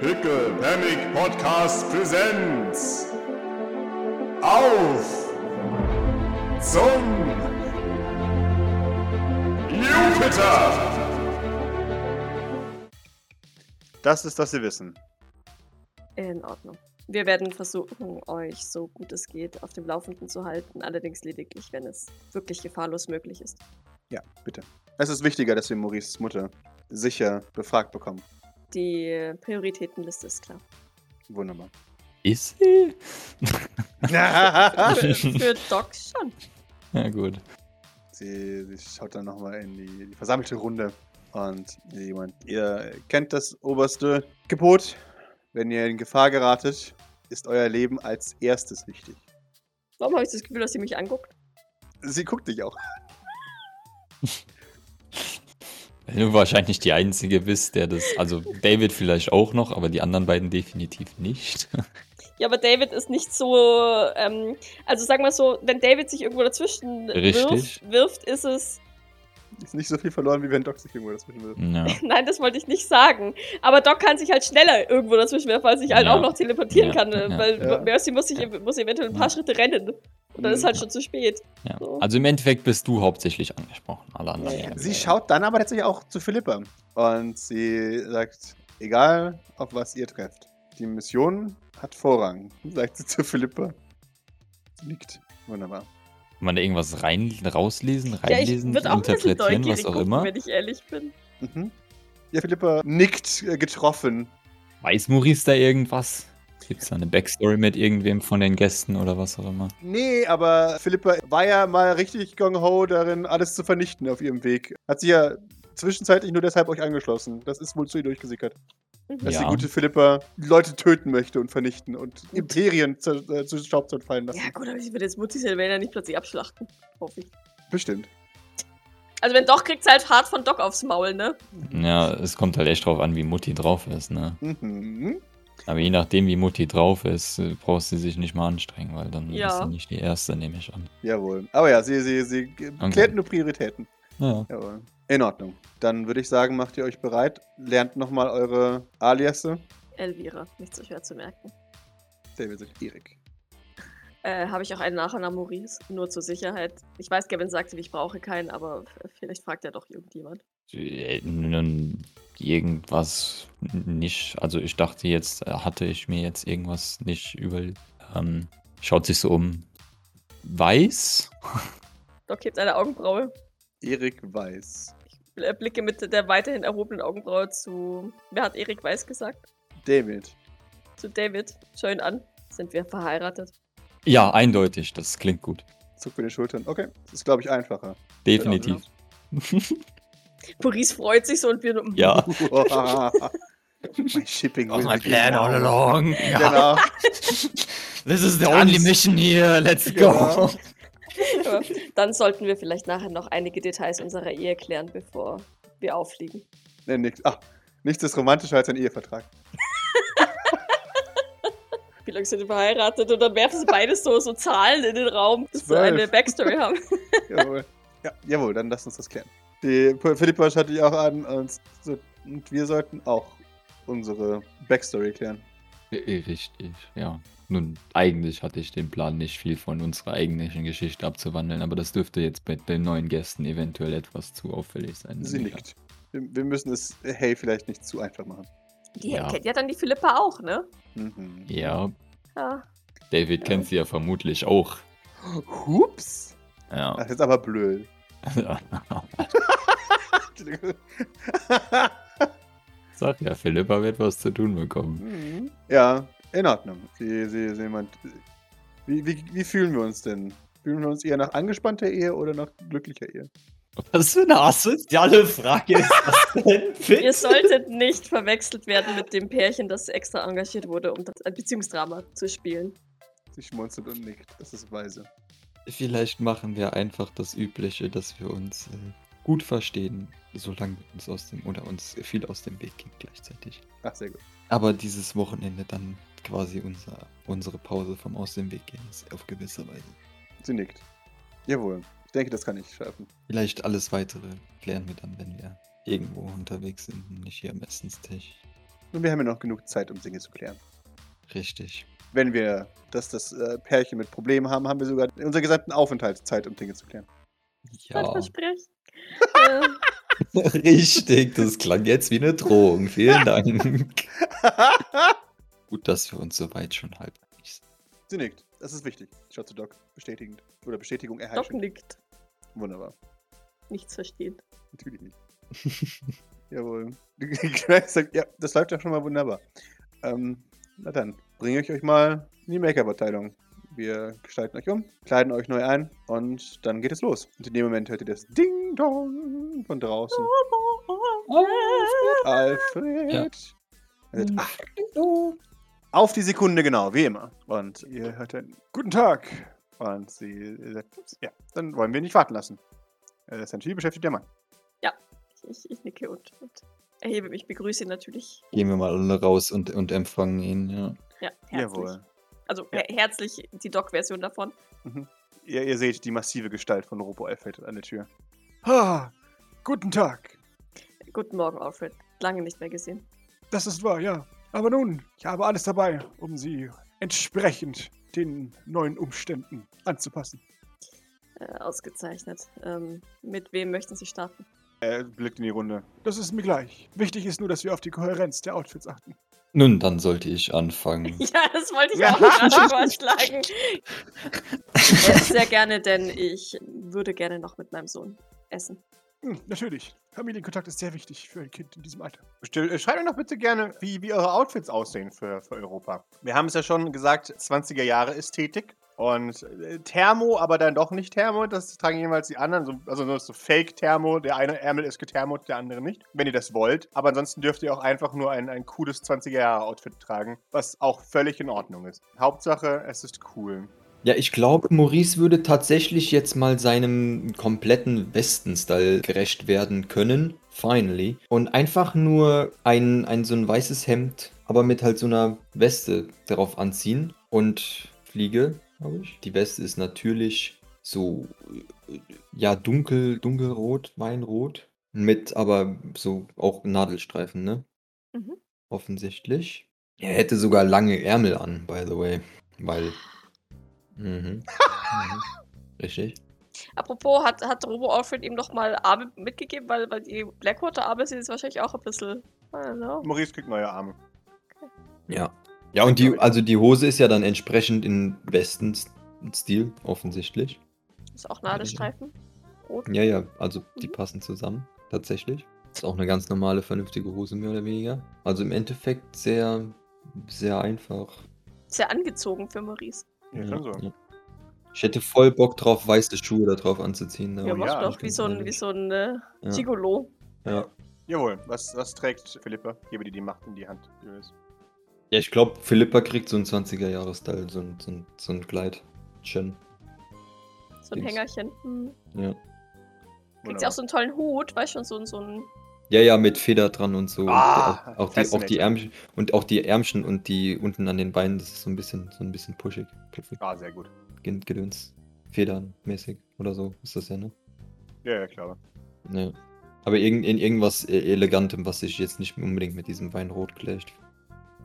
Pickle Panic Podcast Presents. Auf zum Jupiter! Das ist, was Sie wissen. In Ordnung. Wir werden versuchen, euch so gut es geht auf dem Laufenden zu halten, allerdings lediglich, wenn es wirklich gefahrlos möglich ist. Ja, bitte. Es ist wichtiger, dass wir Maurices Mutter sicher befragt bekommen. Die Prioritätenliste ist klar. Wunderbar. Ist sie? Für Doc schon. Ja, gut. sie, sie schaut dann nochmal in die, die versammelte Runde und jemand, ihr kennt das oberste Gebot. Wenn ihr in Gefahr geratet, ist euer Leben als erstes wichtig. Warum habe ich das Gefühl, dass sie mich anguckt? Sie guckt dich auch. Du wahrscheinlich die Einzige bist, der das. Also David vielleicht auch noch, aber die anderen beiden definitiv nicht. Ja, aber David ist nicht so. Ähm, also sagen wir so, wenn David sich irgendwo dazwischen wirft, wirft, ist es. Ist nicht so viel verloren, wie wenn Doc sich irgendwo dazwischen will. Ja. Nein, das wollte ich nicht sagen. Aber Doc kann sich halt schneller irgendwo dazwischen werfen, weil er sich halt Ja. auch noch teleportieren Ja, kann. äh, ja. Weil Ja. Mercy muss, sich, muss eventuell ein paar Ja. Schritte rennen. Und dann ist halt Mhm. schon zu spät. Ja. So. Also im Endeffekt bist du hauptsächlich angesprochen. Alle anderen. Ja, ja. Sie schaut dann aber tatsächlich auch zu Philippa und sie sagt, egal auf was ihr trefft, die Mission hat Vorrang, sagt sie zu Philippa. Sie nickt. Wunderbar. Kann man da irgendwas rein, rauslesen, Ja, ich reinlesen, würde auch ein bisschen interpretieren, was auch gucken, immer? wenn ich ehrlich bin. Mhm. Ja, Philippa nickt äh, getroffen. Weiß Maurice da irgendwas? Gibt es da eine Backstory mit irgendwem von den Gästen oder was auch immer? Nee, aber Philippa war ja mal richtig gung-ho darin, alles zu vernichten auf ihrem Weg. Hat sie ja zwischenzeitlich nur deshalb euch angeschlossen. Das ist wohl zu ihr durchgesickert. Mhm. Dass Ja. die gute Philippa Leute töten möchte und vernichten und Imperien zu, äh, zu Staub zerfallen lassen. Ja, gut, aber ich würde jetzt Mutti Sylvaner nicht plötzlich abschlachten. Hoffe ich. Bestimmt. Also, wenn doch, kriegt's halt hart von Doc aufs Maul, ne? Ja, es kommt halt echt drauf an, wie Mutti drauf ist, ne? Mhm. Aber je nachdem, wie Mutti drauf ist, äh, braucht sie sich nicht mal anstrengen, weil dann Ja. ist sie nicht die Erste, nehme ich an. Jawohl. Aber ja, sie, sie, sie klärt nur Prioritäten. Ja. Jawohl. In Ordnung. Dann würde ich sagen, macht ihr euch bereit. Lernt nochmal eure Aliasse. Elvira, nicht so schwer zu merken. David sagt Erik. Äh, habe ich auch einen Nachher nach Maurice, nur zur Sicherheit. Ich weiß, Gavin sagte, ich brauche keinen, aber vielleicht fragt ja doch irgendjemand. Äh, nun, Irgendwas nicht. Also ich dachte jetzt, äh, hatte ich mir jetzt irgendwas nicht über. Ähm, schaut sich so um. Weiß? Doc hebt eine Augenbraue. Erik Weiß. Ich bl- blicke mit der weiterhin erhobenen Augenbraue zu. Wer hat Erik Weiß gesagt? David. Zu David. Schau ihn an. Sind wir verheiratet? Ja, eindeutig. Das klingt gut. Zuckt mit den Schultern. Okay. Das ist, glaube ich, einfacher. Definitiv. Maurice freut sich so und wir. Ja. My shipping Was my plan all along. Genau. This is the only mission here. Let's Genau. go. Aber Dann sollten wir vielleicht nachher noch einige Details unserer Ehe klären, bevor wir auffliegen. Nee, nix. Ach, nichts ist romantischer als ein Ehevertrag. Wie lange sind wir verheiratet? Und dann werfen sie beides so, so Zahlen in den Raum, dass sie eine Backstory haben. Jawohl. Ja, jawohl, dann lasst uns das klären. Die P- Philippa schaut dich auch an und, so, und wir sollten auch unsere Backstory klären. Richtig, ja. Nun, eigentlich hatte ich den Plan, nicht viel von unserer eigentlichen Geschichte abzuwandeln, aber das dürfte jetzt bei den neuen Gästen eventuell etwas zu auffällig sein. Sie nickt. Wir, wir müssen es, hey, vielleicht nicht zu einfach machen. Die Ja. kennt ja dann die Philippa auch, ne? Mhm. Ja, Ja. David kennt sie ja vermutlich auch. Hups. Ja. Das ist aber blöd. Sag ja, Philippa wird was zu tun bekommen. Mhm. ja, in Ordnung. Sie, sie, sie meint, wie, wie, wie fühlen wir uns denn? Fühlen wir uns eher nach angespannter Ehe oder nach glücklicher Ehe? Was für eine asoziale Frage ist das denn? Ihr solltet nicht verwechselt werden mit dem Pärchen, das extra engagiert wurde, um das ein Beziehungsdrama zu spielen. Sie schmunzelt und nickt. Das ist weise. Vielleicht machen wir einfach das Übliche, dass wir uns äh, gut verstehen, solange wir uns aus dem oder uns viel aus dem Weg gehen gleichzeitig. Ach, sehr gut. Aber dieses Wochenende dann quasi unser, unsere Pause vom Aus dem Weg gehen ist auf gewisse Weise. Sie nickt. Jawohl. Ich denke, das kann ich schaffen. Vielleicht alles weitere klären wir dann, wenn wir irgendwo unterwegs sind und nicht hier am Essenstisch. Und wir haben ja noch genug Zeit, um Dinge zu klären. Richtig. Wenn wir das, das äh, Pärchen mit Problemen haben, haben wir sogar in unserer gesamten Aufenthaltszeit, um Dinge zu klären. Ja, Versprechen. äh, richtig. Das klang jetzt wie eine Drohung. Vielen Dank. Gut, dass wir uns soweit schon halb einig sind. Sie nickt. Das ist wichtig. Schaut zu Doc. Bestätigend. Oder Bestätigung Doc erhalten. nickt. Wunderbar. Nichts verstehen. Natürlich nicht. Jawohl. Sagt, ja, das läuft ja schon mal wunderbar. Ähm, na dann, bringe ich euch mal in die Make-up-Abteilung. Wir gestalten euch um, kleiden euch neu ein und dann geht es los. Und in dem Moment hört ihr das Ding-Dong von draußen. Alfred. Ja. Er sagt, Ach, auf die Sekunde genau, wie immer. Und ihr hört dann, guten Tag. Und sie sagt, "Ups, ja, dann wollen wir nicht warten lassen. Er ist ein viel beschäftigter Mann. Ich, ich nicke und, und erhebe mich, begrüße ihn natürlich. Gehen wir mal alle raus und, und empfangen ihn, ja. Ja, herzlich. Jawohl. Also Ja. her herzlich die Doc-Version davon. Mhm. Ihr, ihr seht die massive Gestalt von Robo Alfred an der Tür. Ah, guten Tag. Guten Morgen, Alfred. Lange nicht mehr gesehen. Das ist wahr, ja. Aber nun, ich habe alles dabei, um sie entsprechend den neuen Umständen anzupassen. Äh, ausgezeichnet. Ähm, mit wem möchten Sie starten? Er blickt in die Runde. Das ist mir gleich. Wichtig ist nur, dass wir auf die Kohärenz der Outfits achten. Nun, dann sollte ich anfangen. Ja, das wollte ich Ja. auch gerade vorschlagen. Äh, Sehr gerne, denn ich würde gerne noch mit meinem Sohn essen. Hm, natürlich. Familienkontakt ist sehr wichtig für ein Kind in diesem Alter. Still, äh, schreibt mir doch bitte gerne, wie, wie eure Outfits aussehen für, für Europa. Wir haben es ja schon gesagt, 20er Jahre Ästhetik. Und äh, Thermo, aber dann doch nicht Thermo. Das tragen jeweils die anderen. So, also nur so Fake-Thermo. Der eine Ärmel ist gethermot, der andere nicht. Wenn ihr das wollt. Aber ansonsten dürft ihr auch einfach nur ein, ein cooles 20er-Jahre-Outfit tragen. Was auch völlig in Ordnung ist. Hauptsache, es ist cool. Ja, ich glaube, Maurice würde tatsächlich jetzt mal seinem kompletten Westen-Style gerecht werden können. Finally. Und einfach nur ein, ein so ein weißes Hemd, aber mit halt so einer Weste darauf anziehen. Und Fliege, glaube ich. Die Weste ist natürlich so, äh, ja, dunkel, dunkelrot, Weinrot. Mit aber so auch Nadelstreifen, ne? Mhm. Offensichtlich. Er hätte sogar lange Ärmel an, by the way. Weil. Mhm. mhm. Richtig. Apropos, hat, hat Robo Alfred ihm noch mal Arme mitgegeben, weil, weil die Blackwater-Arme sind jetzt wahrscheinlich auch ein bisschen. I don't know. Maurice kriegt neue Arme. Ja. Ja, und die, also die Hose ist ja dann entsprechend in Westen-Stil, offensichtlich. Ist auch Nadelstreifen. Rot. Ja, ja, also die Mhm. passen zusammen, tatsächlich. Ist auch eine ganz normale, vernünftige Hose, mehr oder weniger. Also im Endeffekt sehr, sehr einfach. Sehr angezogen für Maurice. Ja, schon so. ja. Ich hätte voll Bock drauf, weiße Schuhe da drauf anzuziehen. Ja, mach ja, doch, wie so ein, wie so ein äh, Ja. Gigolo. Ja. Jawohl. Was, was trägt Philippa? Gebe dir die Macht in die Hand. Julius. Ja, ich glaube, Philippa kriegt so einen 20er-Jahres-Style, so ein, so ein, so ein Kleid. Schön. So ein Dings. Hängerchen. Hm. Ja. Kriegt sie auch so einen tollen Hut, weißt du, schon so, ein- so ein. Ja, ja, mit Feder dran und so. Ah, und auch, auch, die, auch die. Ärmchen und auch die Ärmchen und die unten an den Beinen, das ist so ein bisschen, so ein bisschen pushig. Puffig. Ah, sehr gut. Gedöns. Federnmäßig oder so ist das ja, ne? Ja, ja, klar. Ja. Aber irgend, in irgendwas e- Elegantem, was sich jetzt nicht unbedingt mit diesem Weinrot gleicht.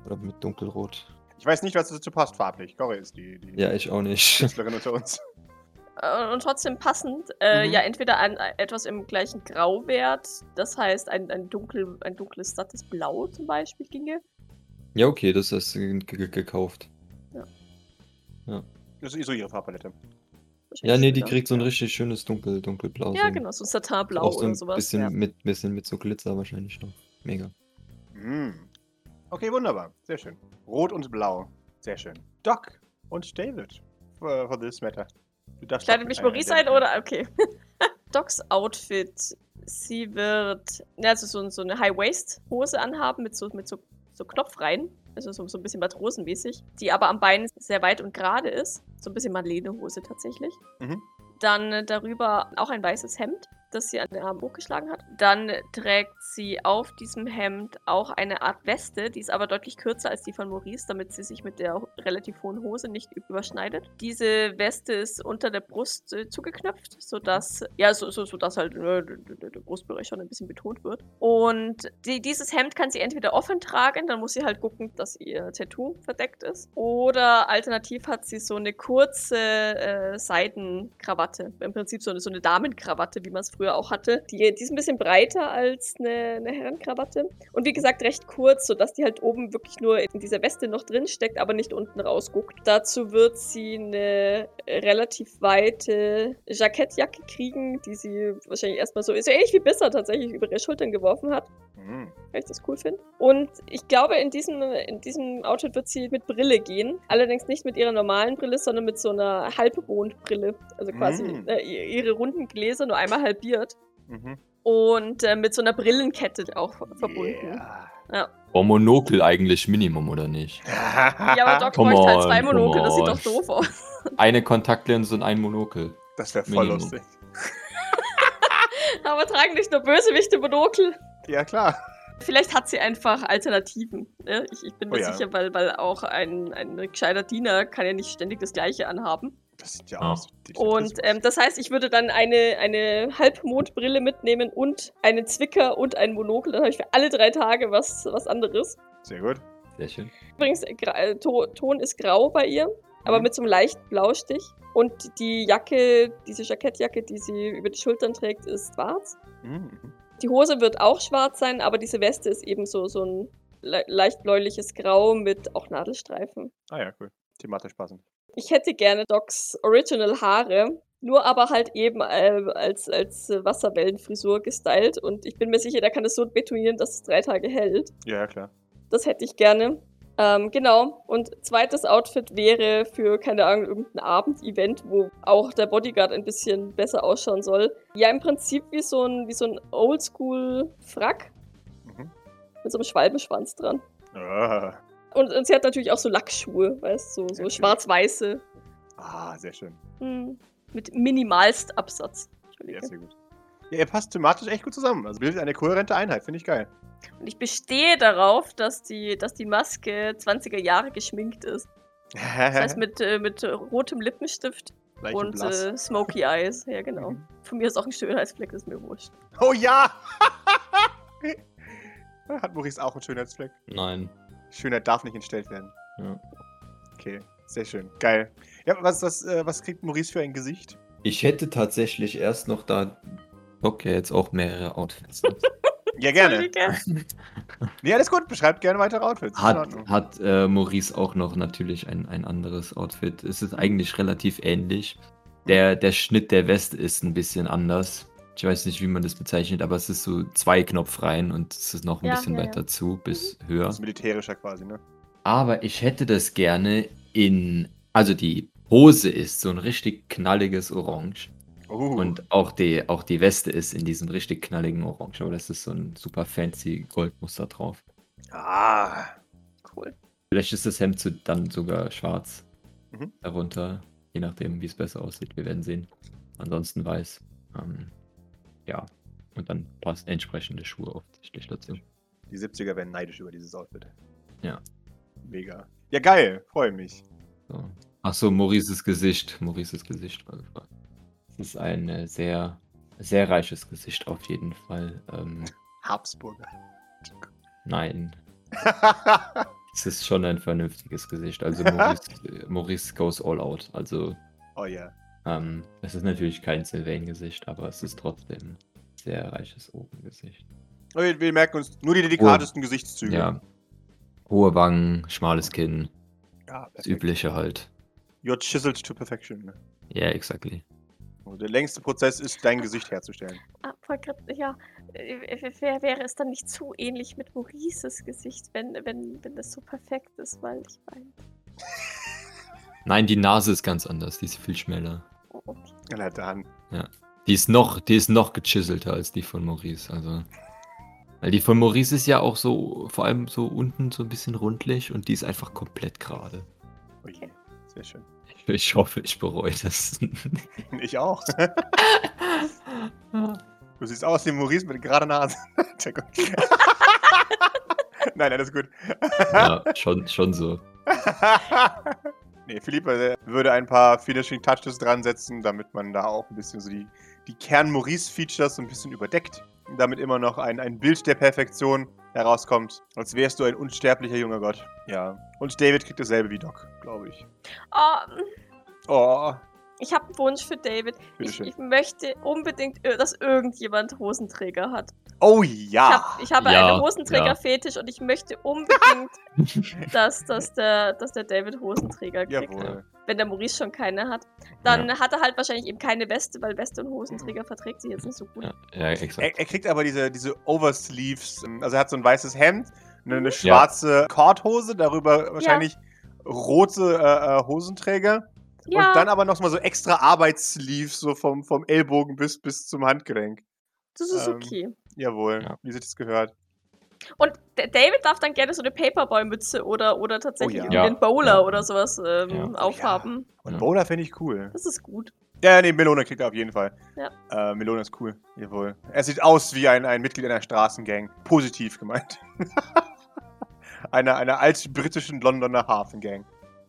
Oder mit Dunkelrot. Ich weiß nicht, was dazu passt farblich. Cory ist die, die Ja, ich auch nicht. Künstlerin unter uns. Äh, und trotzdem passend. Äh, Mhm. Ja, entweder ein, etwas im gleichen Grauwert, das heißt ein, ein, dunkel, ein dunkles, sattes Blau zum Beispiel ginge. Ja, okay, das hast du ge ge gekauft. Das ist so ihre Farbpalette. Ja, nee, die kriegt so ein richtig schönes Dunkel, Dunkelblau. Ja, so. genau, so ein Satinblau Auch so oder ein sowas. bisschen, ja. mit, bisschen mit so Glitzer wahrscheinlich noch. Mega. Mm. Okay, wunderbar. Sehr schön. Rot und Blau. Sehr schön. Doc und David. For, for this matter. Du darfst Kleidet mich Maurice ein oder? Okay. Docs Outfit. Sie wird also so, so eine High-Waist-Hose anhaben mit so, mit so, so Knopfreihen. Also so, so ein bisschen matrosenmäßig. Die aber am Bein sehr weit und gerade ist. So ein bisschen Marlene-Hose tatsächlich. Mhm. Dann äh, darüber auch ein weißes Hemd, das sie an den Arm hochgeschlagen hat. Dann trägt sie auf diesem Hemd auch eine Art Weste, die ist aber deutlich kürzer als die von Maurice, damit sie sich mit der relativ hohen Hose nicht überschneidet. Diese Weste ist unter der Brust äh, zugeknöpft, sodass, ja, so, so, sodass halt äh, der, Brustbereich schon ein bisschen betont wird. Und die, dieses Hemd kann sie entweder offen tragen, dann muss sie halt gucken, dass ihr Tattoo verdeckt ist. Oder alternativ hat sie so eine kurze äh, Seidenkrawatte. Im Prinzip so eine, so eine Damenkrawatte, wie man es früher auch hatte. Die, die ist ein bisschen breiter als eine, eine Herrenkrawatte. Und wie gesagt, recht kurz, sodass die halt oben wirklich nur in dieser Weste noch drin steckt, aber nicht unten rausguckt. Dazu wird sie eine relativ weite Jackettjacke kriegen, die sie wahrscheinlich erstmal so, so ähnlich wie Bisser tatsächlich über ihre Schultern geworfen hat Mhm. Weil ich das cool finde. Und ich glaube, in diesem, in diesem Outfit wird sie mit Brille gehen. Allerdings nicht mit ihrer normalen Brille, sondern mit so einer Halbmondbrille. Also quasi Mm. äh, ihre runden Gläser nur einmal halbiert. Mhm. Und äh, mit so einer Brillenkette auch ver- verbunden. Yeah. Oh, Monokel eigentlich Minimum, oder nicht? Ja, aber Doc Come bräuchte halt zwei Monokel, das sieht doch doof aus. Eine Kontaktlinse und ein Monokel. Das wäre voll Minimum. lustig. aber tragen nicht nur Bösewichte Monokel. Ja, klar. Vielleicht hat sie einfach Alternativen. Ne? Ich, ich bin mir Oh ja. sicher, weil, weil auch ein, ein gescheiter Diener kann ja nicht ständig das Gleiche anhaben. Das sieht ja Ah. aus. Und ähm, das heißt, ich würde dann eine, eine Halbmondbrille mitnehmen und einen Zwicker und ein Monokel. Dann habe ich für alle drei Tage was, was anderes. Sehr gut. Sehr schön. Übrigens, äh, to Ton ist grau bei ihr, aber Mhm. mit so einem leichten Blaustich. Und die Jacke, diese Jackettjacke, die sie über die Schultern trägt, ist schwarz. Mhm. Die Hose wird auch schwarz sein, aber diese Weste ist eben so, so ein le leicht bläuliches Grau mit auch Nadelstreifen. Ah ja, cool. Thematisch passend. Ich hätte gerne Docs Original Haare, nur aber halt eben äh, als, als Wasserwellenfrisur gestylt. Und ich bin mir sicher, der kann es so betonieren, dass es drei Tage hält. Ja, ja, klar. Das hätte ich gerne. Ähm, genau. Und zweites Outfit wäre für, keine Ahnung, irgendein Abendevent, wo auch der Bodyguard ein bisschen besser ausschauen soll. Ja, im Prinzip wie so ein, wie so ein Oldschool-Frack Mhm. mit so einem Schwalbenschwanz dran. Ah, Und, und sie hat natürlich auch so Lackschuhe, weißt du, so, so schwarz-weiße. ah, sehr schön. Hm, mit minimalst Absatz. Ja, Entschuldige. sehr gut. Ja, ihr passt thematisch echt gut zusammen. Also bildet eine kohärente Einheit, finde ich geil. Und ich bestehe darauf, dass die, dass die Maske 20er Jahre geschminkt ist. Das heißt mit, äh, mit rotem Lippenstift Leicht und äh, Smoky Eyes. Ja, genau. Mhm. Von mir ist auch ein Schönheitsfleck, ist mir wurscht. Oh ja! Hat Maurice auch einen Schönheitsfleck? Nein. Schönheit darf nicht entstellt werden. Ja. Okay, sehr schön. Geil. Ja, was, was, äh, was kriegt Maurice für ein Gesicht? Ich hätte tatsächlich erst noch da. Okay, jetzt auch mehrere Outfits. hat, Ja, gerne. Nee, alles gut. Beschreibt gerne weitere Outfits. Ordnung. hat äh, Maurice auch noch natürlich ein, ein anderes Outfit. Es ist eigentlich relativ ähnlich. Der, der Schnitt der Weste ist ein bisschen anders. Ich weiß nicht, wie man das bezeichnet, aber es ist so zwei Knopf rein und es ist noch ein Ja, bisschen ja, ja. weiter zu, bis höher. Das ist militärischer quasi, ne? Aber ich hätte das gerne in. Also die Hose ist so ein richtig knalliges Orange. Oh. Und auch die, auch die Weste ist in diesem richtig knalligen Orange. Aber das ist so ein super fancy Goldmuster drauf. Ah. Cool. Vielleicht ist das Hemd dann sogar schwarz Mhm. darunter. Je nachdem, wie es besser aussieht. Wir werden sehen. Ansonsten weiß. Ähm, ja. Und dann passt entsprechende Schuhe offensichtlich dazu. Die 70er werden neidisch über dieses Outfit. Ja. Mega. Ja, geil. Freue mich. So. Achso, Maurices Gesicht. Maurices Gesicht war gefragt. Es ist ein äh, sehr, sehr reiches Gesicht auf jeden Fall. Ähm, Habsburger. nein, es ist schon ein vernünftiges Gesicht. Also Maurice, Maurice goes all out. Also oh ja. ähm, es ist natürlich kein Sylvain-Gesicht, aber es ist trotzdem ein sehr reiches Ogengesicht. Oh, Wir, wir merken uns nur die delikatesten Gesichtszüge. Ja. Hohe Wangen, schmales Kinn, ja das. Übliche halt. You're chiseled to perfection. Ja, yeah, exactly. Und der längste Prozess ist, dein Gesicht herzustellen. Ah, voll grad, ja. äh, Wer, wäre es dann nicht zu ähnlich mit Maurices Gesicht, wenn, wenn, wenn das so perfekt ist, weil ich meine. Nein, die Nase ist ganz anders. Die ist viel schmäler. Oh, okay. Na dann. Die ist noch, die ist noch gechiselter als die von Maurice. Also. Weil die von Maurice ist ja auch so, vor allem so unten so ein bisschen rundlich und die ist einfach komplett gerade. Je. Sehr schön. Ich, hoffe, ich bereue das. Ich auch. Du siehst aus wie Maurice mit gerader Nase. Gut. nein, alles gut. Ja, schon, schon so. nee, Philippe äh, würde ein paar Finishing Touches dran setzen, damit man da auch ein bisschen so die, die Kern-Maurice-Features so ein bisschen überdeckt. Damit immer noch ein, ein Bild der Perfektion herauskommt. Als wärst du ein unsterblicher junger Gott. Ja. Und David kriegt dasselbe wie Doc, glaube ich. Oh, Oh, ich habe einen Wunsch für David. Ich, ich möchte unbedingt, äh, dass irgendjemand Hosenträger hat. Oh Ich, ja. hab, ich habe Ja, einen Hosenträger-Fetisch und ich möchte unbedingt, dass, dass, der, dass der David Hosenträger kriegt. Jawohl. Wenn der Maurice schon keine hat. Dann hat er halt wahrscheinlich eben keine Weste, weil Weste und Hosenträger verträgt sich jetzt nicht so gut. Ja, ja exakt. Er, er kriegt aber diese, diese Oversleeves. ähm, Also er hat so ein weißes Hemd, eine, eine schwarze Korthose, darüber wahrscheinlich rote äh, äh, Hosenträger. Ja, Und dann aber noch mal so extra Arbeitssleeves, so vom, vom Ellbogen bis, bis zum Handgelenk. das ist ähm, okay. Jawohl, Ja. wie sich das gehört. Und David darf dann gerne so eine Paperboy-Mütze oder, oder tatsächlich ja. irgendwie Ja, einen Bowler ja. oder sowas ähm, Ja. Oh aufhaben. Und. Bowler finde ich cool. Das ist gut. Ja, nee, Melone kriegt er auf jeden Fall. Ja. Äh, Melone ist cool, jawohl. Er sieht aus wie ein, ein Mitglied einer Straßengang. Positiv gemeint. einer, einer altbritischen Londoner Hafengang.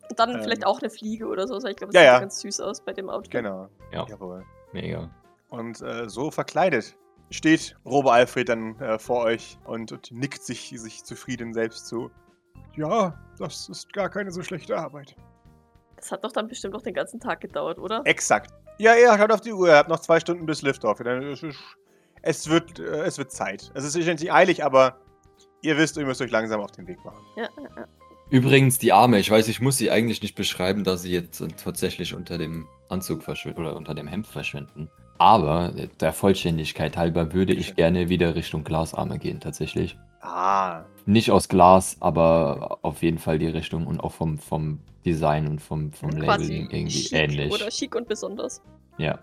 Und dann Ähm. vielleicht auch eine Fliege oder so. Also Ich glaube, das Ja, sieht ja. ganz süß aus bei dem Outfit. Genau. Ja. Jawohl. Mega. Und äh, so verkleidet steht Robo Alfred dann äh, vor euch und, und nickt sich, sich zufrieden selbst zu. Ja, das ist gar keine so schlechte Arbeit. Das hat doch dann bestimmt noch den ganzen Tag gedauert, oder? Exakt. Ja, ihr schaut auf die Uhr, ihr habt noch zwei Stunden bis Liftoff. Es, wird, äh, es wird Zeit. Es ist sicher nicht eilig, aber ihr wisst, ihr müsst euch langsam auf den Weg machen. Ja, ja, ja. Übrigens, die Arme, ich weiß, ich muss sie eigentlich nicht beschreiben, da sie jetzt äh, tatsächlich unter dem Anzug verschwinden oder unter dem Hemd verschwinden. Aber äh, der Vollständigkeit halber würde ich gerne wieder Richtung Glasarme gehen, tatsächlich. Ah, Nicht aus Glas, aber auf jeden Fall die Richtung und auch vom, vom Design und vom, vom Labeling irgendwie chic ähnlich. Oder chic und besonders. Ja.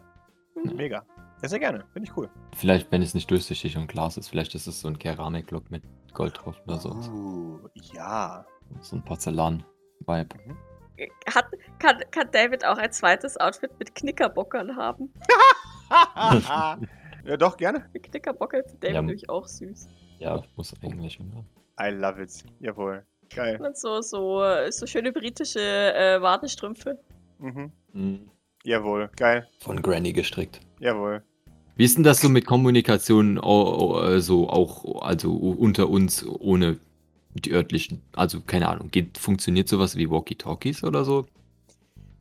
mega. Ja, sehr gerne. Finde ich cool. Vielleicht, wenn es nicht durchsichtig und Glas ist, vielleicht ist es so ein Keramiklook mit Gold drauf oder so. Uh, ja. So ein Porzellan-Vibe. Hat, kann, kann David auch ein zweites Outfit mit Knickerbockern haben? ja, doch, gerne. Mit Knickerbocker für David Ja. nämlich auch süß. Ja, muss eigentlich. Ja. I love it. Jawohl. Geil. Und so, so, so schöne britische äh, Wadenstrümpfe. Mhm. Mhm. Jawohl. Geil. Von Granny gestrickt. Jawohl. Wie ist denn das so mit Kommunikation, oh, äh, so auch, also unter uns, ohne die örtlichen, also keine Ahnung, geht, funktioniert sowas wie Walkie-Talkies oder so?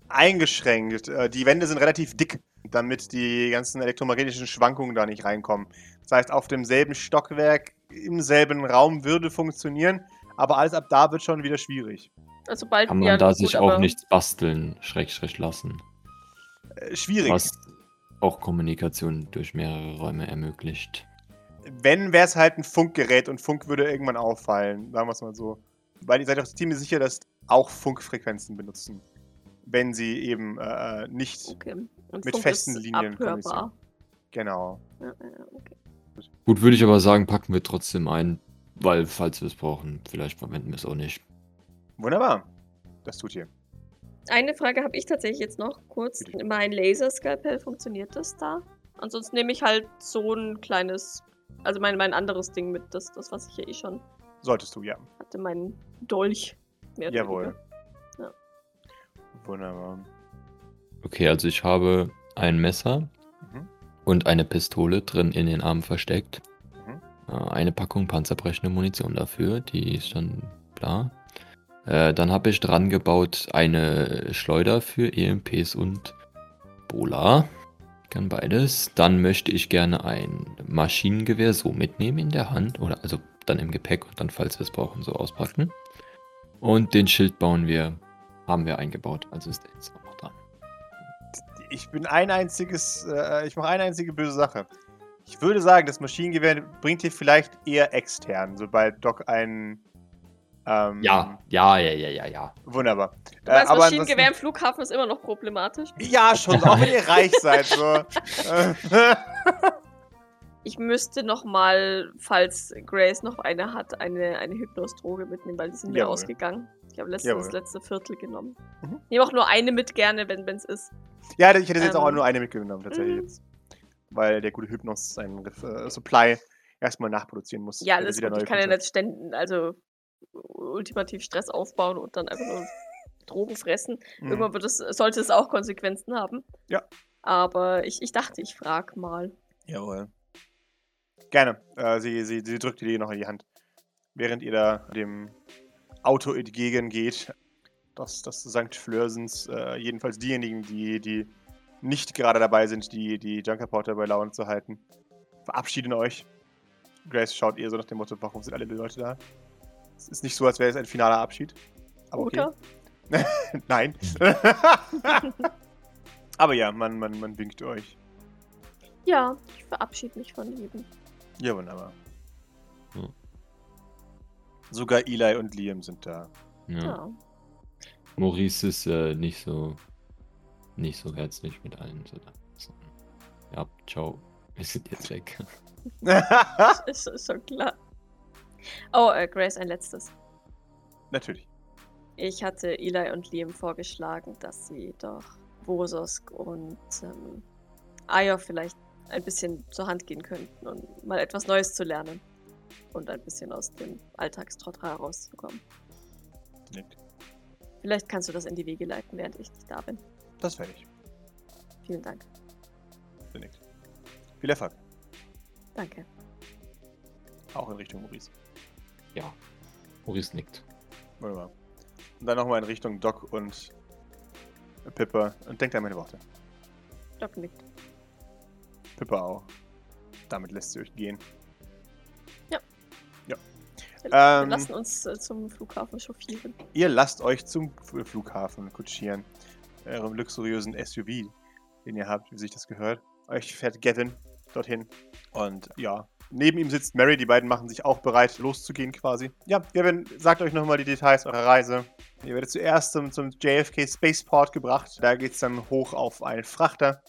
Eingeschränkt. Äh, Die Wände sind relativ dick, damit die ganzen elektromagnetischen Schwankungen da nicht reinkommen. Das heißt, auf demselben Stockwerk, im selben Raum würde funktionieren, aber alles ab da wird schon wieder schwierig. Also bald Kann man ja, da gut, sich auch nichts basteln, schräg, lassen? Äh, Schwierig. Was auch Kommunikation durch mehrere Räume ermöglicht. Wenn, wäre es halt ein Funkgerät und Funk würde irgendwann auffallen, sagen wir es mal so. Weil ihr seid doch ziemlich sicher, dass auch Funkfrequenzen benutzen. Wenn sie eben äh, nicht. Okay. Und Mit Funk festen ist Linien abhörbar. Genau. Ja, ja, okay. Gut, würde ich aber sagen, packen wir trotzdem ein, weil falls wir es brauchen, vielleicht verwenden wir es auch nicht. Wunderbar. Das tut ihr. Eine Frage habe ich tatsächlich jetzt noch kurz. Mein Laserskalpell, funktioniert das da? Ansonsten nehme ich halt so ein kleines, also mein, mein anderes Ding mit, das, das was ich ja eh schon Solltest du, ja. hatte, mein Dolch. Mehr Jawohl. weniger. Wunderbar. Okay, also ich habe ein Messer Mhm. und eine Pistole drin in den Arm versteckt. Mhm. Äh, Eine Packung panzerbrechende Munition dafür, die ist dann klar. Äh, dann habe ich dran gebaut eine Schleuder für EMPs und Bola. Kann beides. Dann möchte ich gerne ein Maschinengewehr so mitnehmen in der Hand. Oder also dann im Gepäck und dann, falls wir es brauchen, so auspacken. Und den Schild bauen wir, haben wir eingebaut. Also ist der jetzt auch noch dran. Ich bin ein einziges, äh, ich mache eine einzige böse Sache. Ich würde sagen, das Maschinengewehr bringt dir vielleicht eher extern, sobald Doc einen. Ähm, Ja, ja, ja, ja, ja, ja. Wunderbar. Du meinst, aber Maschinengewehr im Flughafen ist immer noch problematisch. Ja, schon, auch wenn ihr reich seid. So. Äh, Ich müsste noch mal, falls Grace noch eine hat, eine, eine Hypnos-Droge mitnehmen, weil die sind mir ausgegangen. Ich habe letztens Jawohl. das letzte Viertel genommen. Mhm. Nehme auch nur eine mit gerne, wenn es ist. ja, ich hätte jetzt auch Ähm. nur eine mitgenommen, tatsächlich. Mhm. Jetzt. weil der gute Hypnos seinen äh, Supply erstmal nachproduzieren muss. Ja, alles gut. Ich kann ja nicht ständig, also ultimativ Stress aufbauen und dann einfach nur Drogen fressen. Mhm. Irgendwann wird es, sollte es auch Konsequenzen haben. Ja. Aber ich, ich dachte, ich frag mal. Jawohl. Gerne. Äh, sie, sie, sie drückt dir noch in die Hand. Während ihr da dem Auto entgegengeht, das, das St. Flörsens, äh, jedenfalls diejenigen, die, die nicht gerade dabei sind, die, die Junkerporter bei Laune zu halten, verabschieden euch. Grace schaut ihr so nach dem Motto, warum sind alle die Leute da? Es ist nicht so, als wäre es ein finaler Abschied. Aber okay. Oder? Nein. Aber ja, man, man, man winkt euch. Ja, ich verabschiede mich von jedem. Ja, wunderbar. Hm. Sogar Eli und Liam sind da. Ja. Ja. Maurice ist äh, nicht so nicht so herzlich mit allen. So, so. Ja, ciao. Wir sind jetzt weg. Ist, ist schon klar. Oh, äh, Grace, ein letztes. Natürlich. Ich hatte Eli und Liam vorgeschlagen, dass sie doch Vososk und ähm, Ayo vielleicht ein bisschen zur Hand gehen könnten und mal etwas Neues zu lernen. Und ein bisschen aus dem Alltagstrott herauszukommen. Nickt. Vielleicht kannst du das in die Wege leiten, während ich nicht da bin. Das werde ich. Vielen Dank. Sie nickt. Viel Erfolg. Danke. Auch in Richtung Maurice. Ja. Maurice nickt. Wunderbar. Und dann nochmal in Richtung Doc und Pippa. Und denkt an meine Worte. Doc nickt. Pippa auch. Damit lässt sie euch gehen. Wir, Ähm. wir lassen uns äh, zum Flughafen chauffieren. Ihr lasst euch zum Flughafen kutschieren. Eurem luxuriösen SUV, den ihr habt, wie sich das gehört. Euch fährt Gavin dorthin. Und ja, neben ihm sitzt Mary. Die beiden machen sich auch bereit, loszugehen quasi. Ja, Gavin, sagt euch nochmal die Details eurer Reise. Ihr werdet zuerst zum, zum JFK Spaceport gebracht. Da geht es dann hoch auf einen Frachter.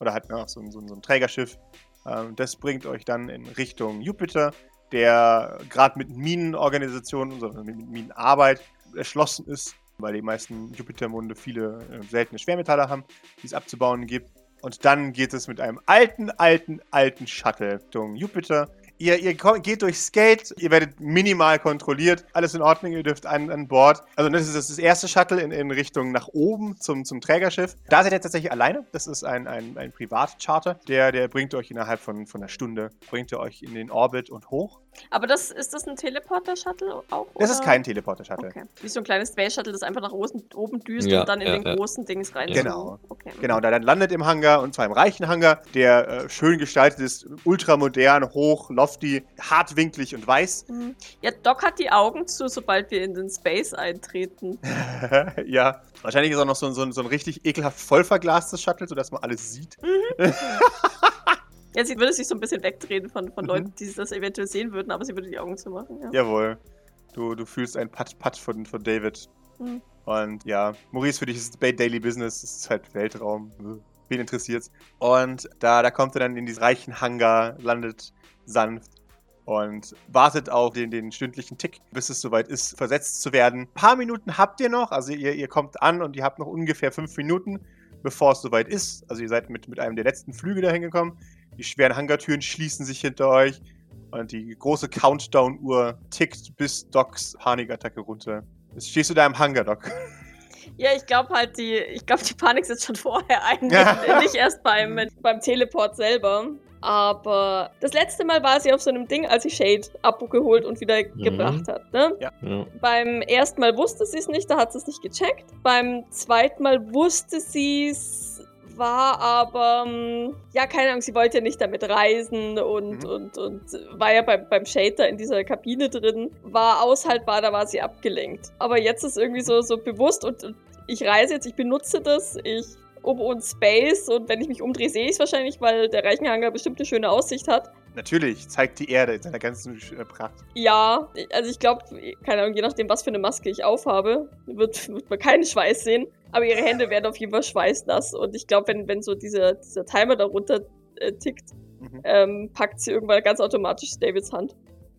Oder halt auf so, so, so ein Trägerschiff. Ähm, das bringt euch dann in Richtung Jupiter, der gerade mit Minenorganisationen, also mit Minenarbeit erschlossen ist, weil die meisten Jupitermonde viele äh, seltene Schwermetalle haben, die es abzubauen gibt. Und dann geht es mit einem alten, alten, alten Shuttle Richtung Jupiter. Ihr, ihr kommt, geht durchs Gate, ihr werdet minimal kontrolliert, alles in Ordnung, ihr dürft an, an Bord. Also das ist das, das erste Shuttle in, in Richtung nach oben zum, zum Trägerschiff. Da seid ihr tatsächlich alleine. Das ist ein, ein, ein Privatcharter. Der, der bringt euch innerhalb von, von einer Stunde, bringt ihr euch in den Orbit und hoch. Aber das, ist das ein Teleporter-Shuttle auch? Das ist oder? kein Teleporter-Shuttle. Okay. Wie so ein kleines Space Shuttle, das einfach nach oben, oben düst Ja, und dann in ja, den ja. großen Dings rein. Genau. Okay. Genau, da dann landet im Hangar und zwar im reichen Hangar, der äh, schön gestaltet ist, ultramodern, hoch, lofty, hartwinklig und weiß. Mhm. Ja, Doc hat die Augen zu, sobald wir in den Space eintreten. ja, wahrscheinlich ist auch noch so, ein- so, ein- so ein richtig ekelhaft voll verglastes Shuttle, sodass man alles sieht. Ja, sie würde sich so ein bisschen wegdrehen von, von Mhm. Leuten, die das eventuell sehen würden, aber sie würde die Augen zu machen. Ja. Jawohl. Du, du fühlst ein Pat-Pat von, von David. Mhm. Und ja, Maurice, für dich ist es Daily Business, es ist halt Weltraum. Wen interessiert's? Und da, da kommt er dann in diesen reichen Hangar, landet sanft und wartet auf den, den stündlichen Tick, bis es soweit ist, versetzt zu werden. Ein paar Minuten habt ihr noch, also ihr, ihr kommt an und ihr habt noch ungefähr fünf Minuten, bevor es soweit ist. Also ihr seid mit, mit einem der letzten Flüge dahin gekommen. Die schweren Hangartüren schließen sich hinter euch und die große Countdown-Uhr tickt bis Docs Panikattacke runter. Jetzt stehst du da im Hangar, Doc. Ja, ich glaube halt, die, ich glaube, die Panik sitzt schon vorher ein. nicht erst beim, beim Teleport selber. Aber das letzte Mal war sie auf so einem Ding, als sie Shade abgeholt und wieder gebracht hat. Ne? Ja. Beim ersten Mal wusste sie es nicht, da hat sie es nicht gecheckt. Beim zweiten Mal wusste sie es, war aber, ähm, ja, keine Ahnung, sie wollte ja nicht damit reisen und, Mhm. und, und war ja beim, beim Shader in dieser Kabine drin, war aushaltbar, da war sie abgelenkt. Aber jetzt ist irgendwie so, so bewusst und, und ich reise jetzt, ich benutze das, ich um uns Space und wenn ich mich umdrehe, sehe ich es wahrscheinlich, weil der Reichenhanger bestimmt eine schöne Aussicht hat. Natürlich, zeigt die Erde in seiner ganzen äh, Pracht. Ja, also ich glaube, keine Ahnung, je nachdem, was für eine Maske ich aufhabe, wird, wird man keinen Schweiß sehen. Aber ihre Hände werden auf jeden Fall schweißnass. Und ich glaube, wenn, wenn so dieser, dieser Timer darunter äh, tickt, Mhm. ähm, packt sie irgendwann ganz automatisch Davids Hand.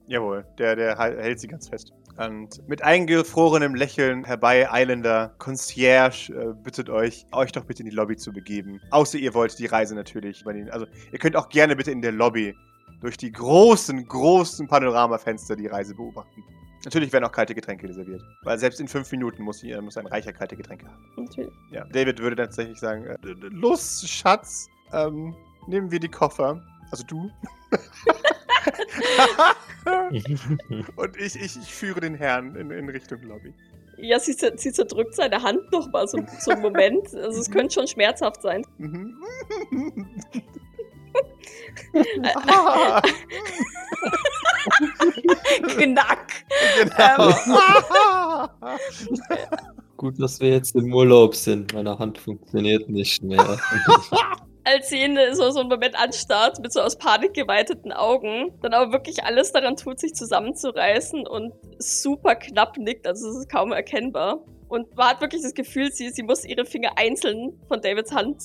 Jawohl, der, der hält sie ganz fest. Und mit eingefrorenem Lächeln herbei eilender Concierge äh, bittet euch, euch doch bitte in die Lobby zu begeben. Außer ihr wollt die Reise natürlich übernehmen. Also ihr könnt auch gerne bitte in der Lobby durch die großen, großen Panoramafenster die Reise beobachten. Natürlich werden auch kalte Getränke reserviert. Weil selbst in fünf Minuten muss, ihr, muss ein reicher kalte Getränke haben. Natürlich. Ja, David würde dann tatsächlich sagen, äh, los, Schatz, ähm, nehmen wir die Koffer. Also du. Und ich, ich, ich führe den Herrn in, in Richtung Lobby. Ja, sie, sie zerdrückt seine Hand noch mal so, so einen Moment. Also es könnte schon schmerzhaft sein. Mhm. Ah, Knack! genau. Gut, dass wir jetzt im Urlaub sind. Meine Hand funktioniert nicht mehr. Als sie ihn so, so einen Moment anstarrt, mit so aus Panik geweiteten Augen, dann aber wirklich alles daran tut, sich zusammenzureißen und super knapp nickt, also es ist kaum erkennbar. Und man hat wirklich das Gefühl, sie, sie muss ihre Finger einzeln von Davids Hand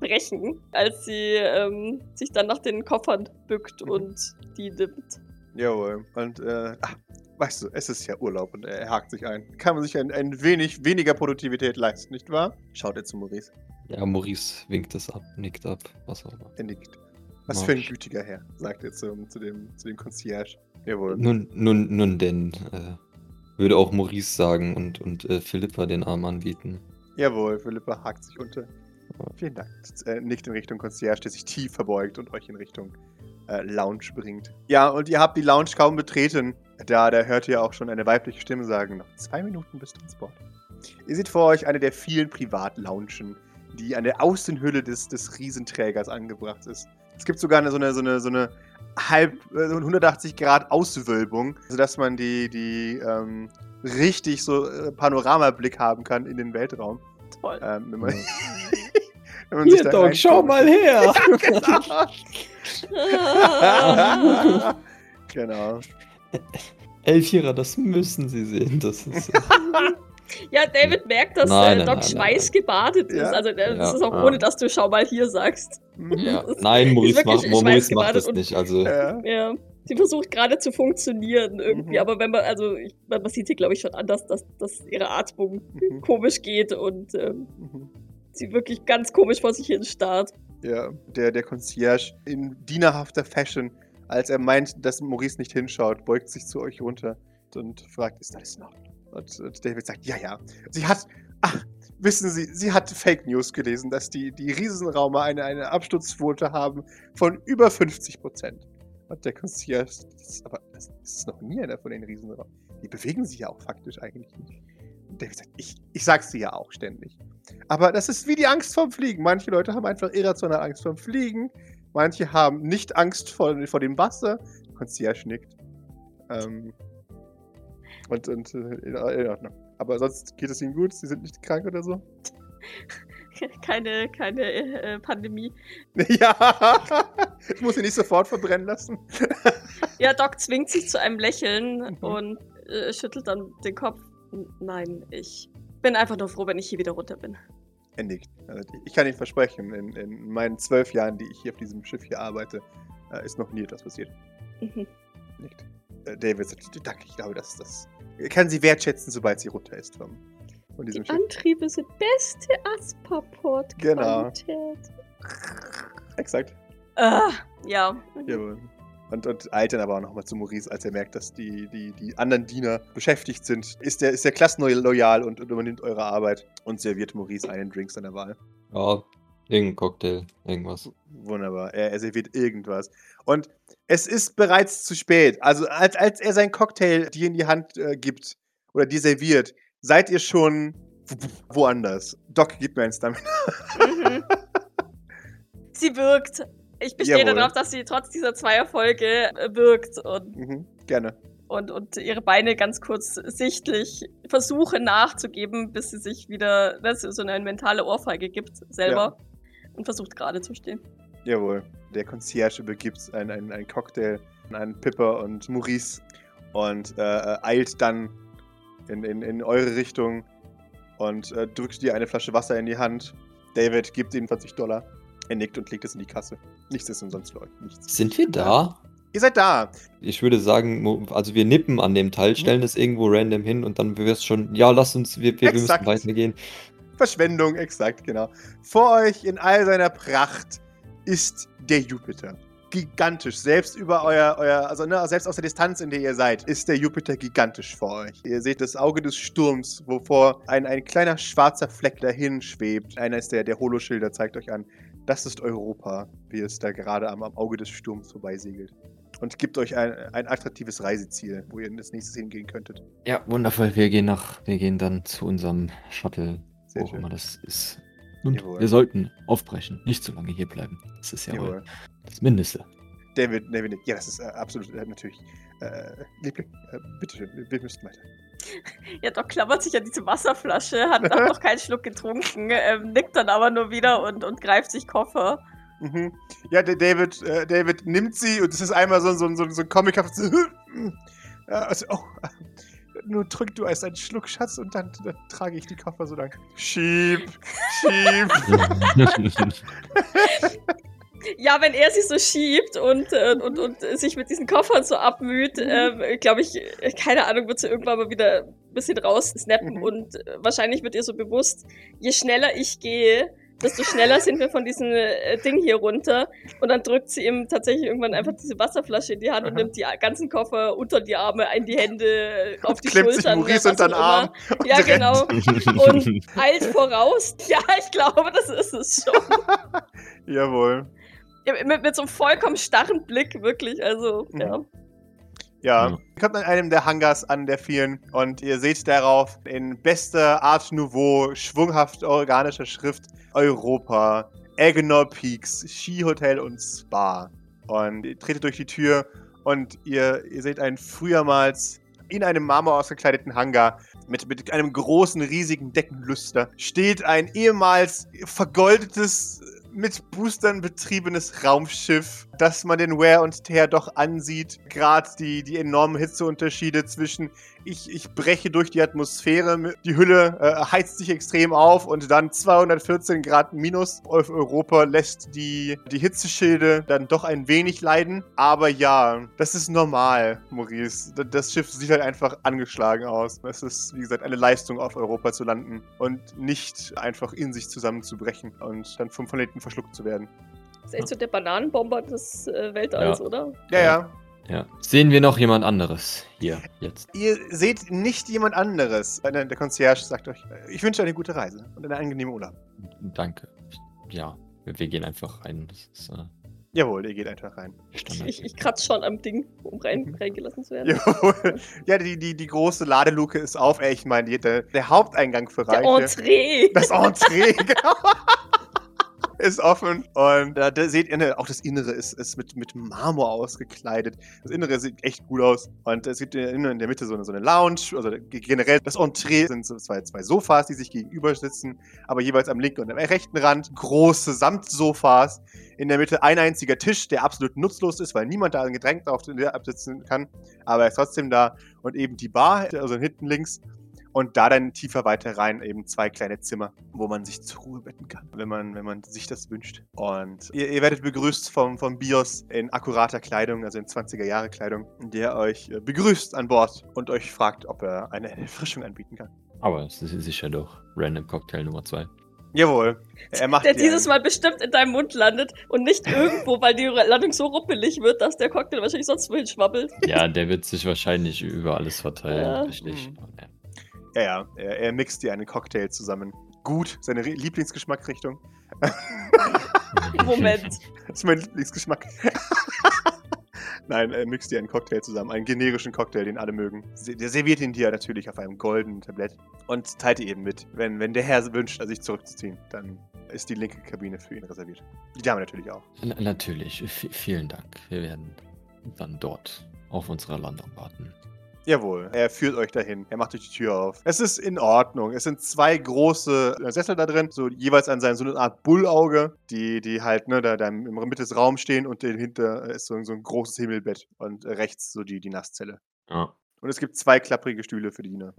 brechen, als sie ähm, sich dann nach den Koffern bückt Mhm. und die nimmt. Jawohl. Und, äh, ach, weißt du, es ist ja Urlaub und er hakt sich ein. Kann man sich ein, ein wenig weniger Produktivität leisten, nicht wahr? Schaut er zu Maurice. ja, Maurice winkt es ab, nickt ab, was auch immer. Er nickt. Was für ein Marsch. gütiger Herr, sagt er zum, zu, dem, zu dem Concierge. Jawohl. Nun, nun, nun denn, äh, würde auch Maurice sagen und, und äh, Philippa den Arm anbieten. Jawohl, Philippa hakt sich unter. Vielen Dank. Er nickt in Richtung Concierge, der sich tief verbeugt und euch in Richtung äh, Lounge bringt. Ja, und ihr habt die Lounge kaum betreten. Da, da hört ihr auch schon eine weibliche Stimme sagen, noch zwei Minuten bis Transport. Ihr seht vor euch eine der vielen Privatloungen, die an der Außenhülle des, des Riesenträgers angebracht ist. Es gibt sogar eine, so eine, so eine, so eine halb, äh, so eine 180 Grad Auswölbung, sodass man die, die ähm, richtig so äh, Panoramablick haben kann in den Weltraum. Toll. Ähm, wenn man, wenn man sich da reinguckt. her! genau. Elvira, das müssen Sie sehen. Das ist. Ja, David merkt, dass Nein, äh, nein, Doc nein, schweißgebadet nein. ist. Also äh, das Ja, ist auch ja. ohne, dass du schau mal hier sagst. Mhm. ja. Nein, Maurice, macht, Maurice macht das nicht. Also, Ja. Ja, sie versucht gerade zu funktionieren irgendwie, Mhm. aber wenn man, also ich, man man sieht hier glaube ich schon anders, dass, dass ihre Atmung Mhm. komisch geht und ähm, Mhm. sie wirklich ganz komisch vor sich hin starrt. Ja, der, der Concierge in dienerhafter Fashion, als er meint, dass Maurice nicht hinschaut, beugt sich zu euch runter und fragt, ist alles Ordnung? Und, und David sagt, ja, ja. Sie hat, ach, wissen Sie, sie hat Fake News gelesen, dass die, die Riesenraumer eine, eine Absturzquote haben von über 50 Prozent. Und der Concierge, aber das, ist noch nie einer von den Riesenraumen. Die bewegen sich ja auch faktisch eigentlich nicht. Und David sagt, ich, ich sag's dir ja auch ständig. Aber das ist wie die Angst vorm Fliegen. Manche Leute haben einfach irrational Angst vorm Fliegen. Manche haben nicht Angst vor, vor dem Wasser. Concierge nickt. Ähm, und und äh, in, Ordnung. Aber sonst geht es ihnen gut? Sie sind nicht krank oder so? Keine, keine äh, Pandemie. ja! Ich muss sie nicht sofort verbrennen lassen. Ja, Doc zwingt sich zu einem Lächeln Mhm. und äh, schüttelt dann den Kopf. Nein, ich bin einfach nur froh, wenn ich hier wieder runter bin. Er nickt. Also, ich kann Ihnen versprechen, in, in meinen zwölf Jahren, die ich hier auf diesem Schiff hier arbeite, äh, ist noch nie etwas passiert. Mhm. Nickt. Äh, David sagt, danke, ich glaube, das, das kann sie wertschätzen, sobald sie runter ist vom, von diesem Die Schiff. Antriebe sind beste Genau. Asperport-Qualität. Exakt. Ah, ja. Jawohl. Und, und eilt dann aber auch nochmal zu Maurice, als er merkt, dass die, die, die anderen Diener beschäftigt sind. Ist der, ist der klassenloyal und, und übernimmt eure Arbeit und serviert Maurice einen Drink seiner Wahl. ja, irgendein Cocktail, irgendwas. Wunderbar. Er, er serviert irgendwas. Und es ist bereits zu spät. Also als, als er seinen Cocktail dir in die Hand äh, gibt oder dir serviert, seid ihr schon wo- woanders. Doc, gib mir ein Stamina. Mhm. Sie wirkt. Ich bestehe Jawohl. darauf, dass sie trotz dieser zwei Erfolge äh, wirkt und, Mhm, gerne. und, und ihre Beine ganz kurz sichtlich versuche nachzugeben, bis sie sich wieder sie so eine mentale Ohrfeige gibt selber und versucht gerade zu stehen. Jawohl. Der Concierge begibt einen, einen, einen Cocktail an Pippa und Maurice und äh, äh, eilt dann in, in, in eure Richtung und äh, drückt dir eine Flasche Wasser in die Hand. David gibt ihm 40 Dollar. Er nickt und legt es in die Kasse. Nichts ist umsonst euch. Nichts. Sind wir da? Ihr seid da. Ich würde sagen, also wir nippen an dem Teil, stellen es irgendwo random hin und dann wirst schon, ja, lass uns, wir, wir, wir müssen weitergehen. Verschwendung, exakt, genau. Vor euch in all seiner Pracht ist der Jupiter. Gigantisch. Selbst über euer, euer also ne, selbst aus der Distanz, in der ihr seid, ist der Jupiter gigantisch vor euch. Ihr seht das Auge des Sturms, wovor ein, ein kleiner schwarzer Fleck dahin schwebt. Einer ist der, der Holoschilder, zeigt euch an. Das ist Europa, wie es da gerade am, am Auge des Sturms vorbeisegelt. Und gibt euch ein, ein attraktives Reiseziel, wo ihr als nächstes hingehen könntet. Ja, wundervoll. Wir gehen nach, wir gehen dann zu unserem Shuttle, Sehr wo auch schön. immer das ist. Und Jawohl. wir sollten aufbrechen, nicht zu lange hier bleiben. Das ist ja wohl Jawohl. das Mindeste. David, David, ja, das ist äh, absolut äh, natürlich. Äh, Liebling, äh, bitteschön, wir, wir müssten weiter. Ja, Doc klammert sich an diese Wasserflasche, hat auch noch keinen Schluck getrunken, ähm, nickt dann aber nur wieder und, und greift sich Koffer. Mhm. Ja, der David, äh, David nimmt sie und es ist einmal so, so, so, so ein comichaftes. Ja, also, oh, äh, nur trink du erst einen Schluck, Schatz, und dann, dann trage ich die Koffer so lang. Schieb, schieb. Ja, wenn er sich so schiebt und, äh, und, und sich mit diesen Koffern so abmüht, ähm, glaube ich, äh, keine Ahnung, wird sie irgendwann mal wieder ein bisschen raussnappen Mhm. und äh, wahrscheinlich wird ihr so bewusst, je schneller ich gehe, desto schneller sind wir von diesem äh, Ding hier runter. Und dann drückt sie ihm tatsächlich irgendwann einfach diese Wasserflasche in die Hand und Aha. nimmt die ganzen Koffer unter die Arme, in die Hände, auf die Klemmt sich Schultern. Maurice was unter den Arm. und Ja, rennt. genau. Und eilt voraus. Ja, ich glaube, das ist es schon. Jawohl. Ja, mit, mit so einem vollkommen starren Blick, wirklich. Also, Mhm. ja. Ja, ihr kommt an einem der Hangars an, der vielen, und ihr seht darauf in bester Art Nouveau, schwunghaft organischer Schrift Europa, Agenor Peaks, Skihotel und Spa. Und ihr tretet durch die Tür und ihr, ihr seht einen frühermals in einem Marmor ausgekleideten Hangar mit, mit einem großen, riesigen Deckenlüster steht ein ehemals vergoldetes, mit Boostern betriebenes Raumschiff, das man den Wear und Tear doch ansieht. Gerade die, die enormen Hitzeunterschiede zwischen ich, ich breche durch die Atmosphäre, die Hülle äh, heizt sich extrem auf und dann 214 Grad minus auf Europa lässt die, die Hitzeschilde dann doch ein wenig leiden. Aber ja, das ist normal, Maurice. Das Schiff sieht halt einfach angeschlagen aus. Es ist, wie gesagt, eine Leistung, auf Europa zu landen und nicht einfach in sich zusammenzubrechen und dann vom Planeten verschluckt zu werden. Das ist echt so der Bananenbomber des äh, Weltalls, Ja. oder? Ja, ja. Ja. Sehen wir noch jemand anderes hier jetzt? Ihr seht nicht jemand anderes. Der Concierge sagt euch, äh, ich wünsche eine gute Reise und eine angenehme Urlaub. Danke. Ja, wir, gehen einfach rein. Das ist äh, Jawohl, ihr geht einfach rein. Standard. Ich, ich kratze schon am Ding, um rein, Mhm. reingelassen zu werden. Jawohl. Ja, die, die, die große Ladeluke ist auf. Ey, ich meine, der, der Haupteingang für Der Reiche. Entree! Das Entree, genau. Ist offen. Und da, da seht ihr, ne, auch das Innere ist, ist mit, mit Marmor ausgekleidet. Das Innere sieht echt gut aus. Und es gibt in der Mitte so eine, so eine Lounge. Also generell das Entree sind so zwei, zwei Sofas, die sich gegenüber sitzen. Aber jeweils am linken und am rechten Rand große Samtsofas. In der Mitte ein einziger Tisch, der absolut nutzlos ist, weil niemand da ein Getränk drauf absitzen kann. Aber er ist trotzdem da. Und eben die Bar, also hinten links. Und da dann tiefer weiter rein eben zwei kleine Zimmer, wo man sich zur Ruhe betten kann, wenn man, wenn man sich das wünscht. Und ihr, ihr werdet begrüßt vom, vom Bios in akkurater Kleidung, also in 20er-Jahre-Kleidung, der euch äh, begrüßt an Bord und euch fragt, ob er eine Erfrischung anbieten kann. Aber es ist sicher doch Random Cocktail Nummer 2. Jawohl. Er macht Der dir dieses einen- Mal bestimmt in deinem Mund landet und nicht irgendwo, weil die Landung so ruppelig wird, dass der Cocktail wahrscheinlich sonst wohin schwabbelt. Ja, der wird sich wahrscheinlich über alles verteilen. Ja. Richtig. Mhm. Ja. Ja, er, er mixt dir einen Cocktail zusammen. Gut, seine Re- Lieblingsgeschmackrichtung. Moment. Das ist mein Lieblingsgeschmack. Nein, er mixt dir einen Cocktail zusammen, einen generischen Cocktail, den alle mögen. Der serviert ihn dir natürlich auf einem goldenen Tablett und teilt dir eben mit. Wenn, wenn der Herr wünscht, sich zurückzuziehen, dann ist die linke Kabine für ihn reserviert. Die Dame natürlich auch. Na, natürlich. V vielen Dank. Wir werden dann dort auf unserer Landung warten. Jawohl, er führt euch dahin. Er macht euch die Tür auf. Es ist in Ordnung. Es sind zwei große äh, Sessel da drin, so jeweils an seinem so eine Art Bullauge, die, die halt ne, da, da im Mitte des Raums stehen und dahinter ist so, so ein großes Himmelbett und äh, rechts so die, die Nasszelle. Ja. Und es gibt zwei klapprige Stühle für die Diener.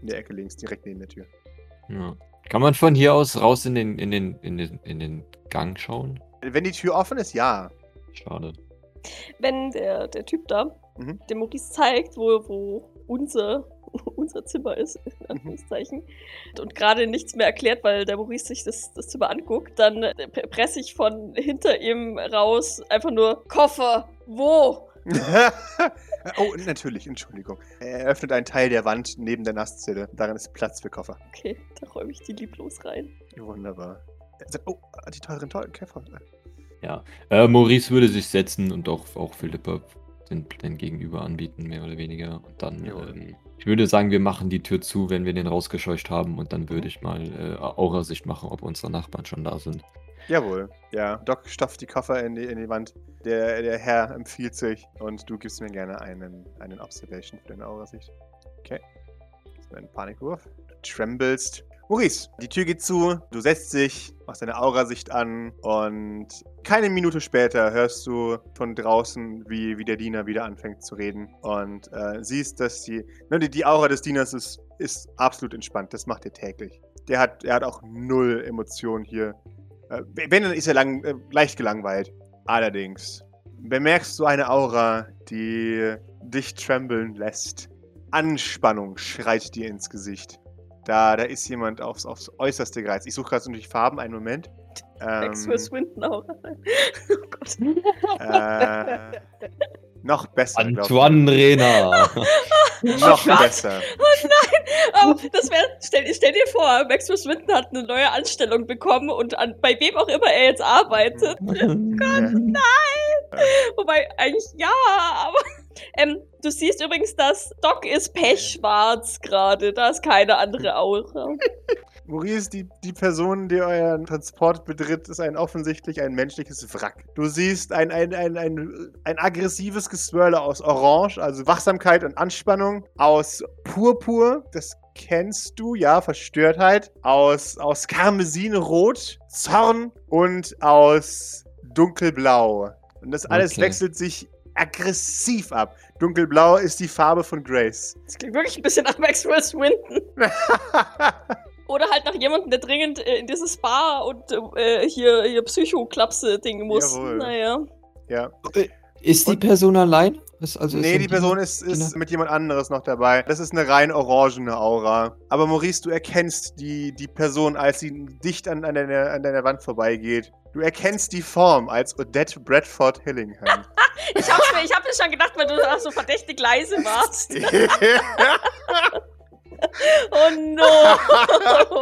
In der Ecke links, direkt neben der Tür. ja. Kann man von hier aus raus in den, in den, in den, in den Gang schauen? Wenn die Tür offen ist, ja. Schade. Wenn der, der Typ da Mhm. dem Maurice zeigt, wo, wo unser, unser Zimmer ist, Mhm. in Anführungszeichen, und gerade nichts mehr erklärt, weil der Maurice sich das, das Zimmer anguckt, dann äh, pre- presse ich von hinter ihm raus einfach nur Koffer, wo? oh, natürlich, Entschuldigung. Er öffnet einen Teil der Wand neben der Nasszelle. Darin ist Platz für Koffer. Okay, da räume ich die lieblos rein. Wunderbar. Er sagt, oh, die teuren, teuren Käfer. Ja. Äh, Maurice würde sich setzen und auch, auch Philippa den, den Gegenüber anbieten, mehr oder weniger. Und dann, ähm, ich würde sagen, wir machen die Tür zu, wenn wir den rausgescheucht haben. Und dann würde ich mal äh, Aura-Sicht machen, ob unsere Nachbarn schon da sind. Jawohl. Ja, Doc stopft die Koffer in die, in die Wand. Der, der Herr empfiehlt sich und du gibst mir gerne einen, einen Observation für deine Aurasicht. Okay. Das ist ein Panikwurf. Du tremblest. Maurice, die Tür geht zu, du setzt dich, machst deine Aurasicht an und keine Minute später hörst du von draußen, wie, wie der Diener wieder anfängt zu reden und äh, siehst, dass die, ne, die, die Aura des Dieners ist, ist absolut entspannt. Das macht er täglich. Der hat, er hat auch null Emotionen hier äh, Wenn, dann ist er lang, äh, leicht gelangweilt. Allerdings bemerkst du eine Aura, die dich trembeln lässt. Anspannung schreit dir ins Gesicht. Da, da ist jemand aufs, aufs Äußerste gereizt. Ich suche gerade natürlich Farben, einen Moment. Maxwell Ähm, Swinton auch. oh Gott. äh, noch besser. Antoine Rena! Noch Gott. besser. Aber das wäre, stell, stell dir vor, Maxwell Swinton hat eine neue Anstellung bekommen und an, bei wem auch immer er jetzt arbeitet. Ja. Wobei, eigentlich ja, aber. Ähm, du siehst übrigens, dass Doc ist pechschwarz gerade. Da ist keine andere Aura. Maurice, die, die Person, die euren Transport betritt, ist ein offensichtlich ein menschliches Wrack. Du siehst ein, ein, ein, ein, ein aggressives Geswirle aus Orange, also Wachsamkeit und Anspannung, aus Purpur, das kennst du, ja, Verstörtheit, aus, aus Karmesinrot, Zorn und aus Dunkelblau. Und das alles Okay. wechselt sich aggressiv ab. Dunkelblau ist die Farbe von Grace. Das klingt wirklich ein bisschen nach Maxwell Swinton. Oder halt nach jemandem, der dringend äh, in dieses Spa und äh, hier, hier Psycho-Klapse-Ding muss. Jawohl. Naja. ja. Ist die Und- Person allein? Ist also nee, ist die Person ist, ist Genau. mit jemand anderes noch dabei. Das ist eine rein orangene Aura. Aber Maurice, du erkennst die, die Person, als sie dicht an, an, deiner, an deiner Wand vorbeigeht. Du erkennst die Form als Odette Bradford Hillingham. Ich hab's mir, ich hab mir schon gedacht, weil du da so verdächtig leise warst. Oh no!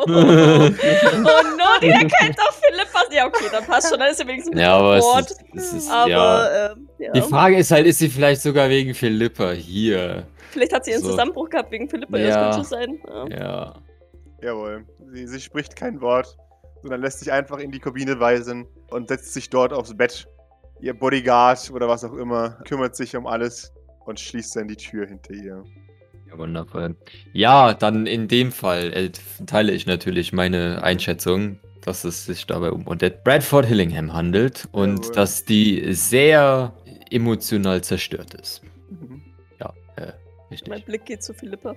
oh no, die erkennt doch Philippa. Ja, okay, dann passt schon. Dann ist sie wenigstens Ja, aber es Wort. ist, es ist Aber, ja. ähm, ja. Die Frage ist halt, ist sie vielleicht sogar wegen Philippa hier? Vielleicht hat sie einen So. Zusammenbruch gehabt wegen Philippa. Ja. Das könnte sein. Ja. Ja. Jawohl. Sie, sie spricht kein Wort, sondern lässt sich einfach in die Kabine weisen und setzt sich dort aufs Bett. Ihr Bodyguard oder was auch immer kümmert sich um alles und schließt dann die Tür hinter ihr. Ja, wundervoll. Ja, dann in dem Fall äh, teile ich natürlich meine Einschätzung, dass es sich dabei um Odette Bradford Hillingham handelt und Jawohl. dass die sehr emotional zerstört ist. Mhm. Ja, äh, Mein richtig. Blick geht zu Philippa.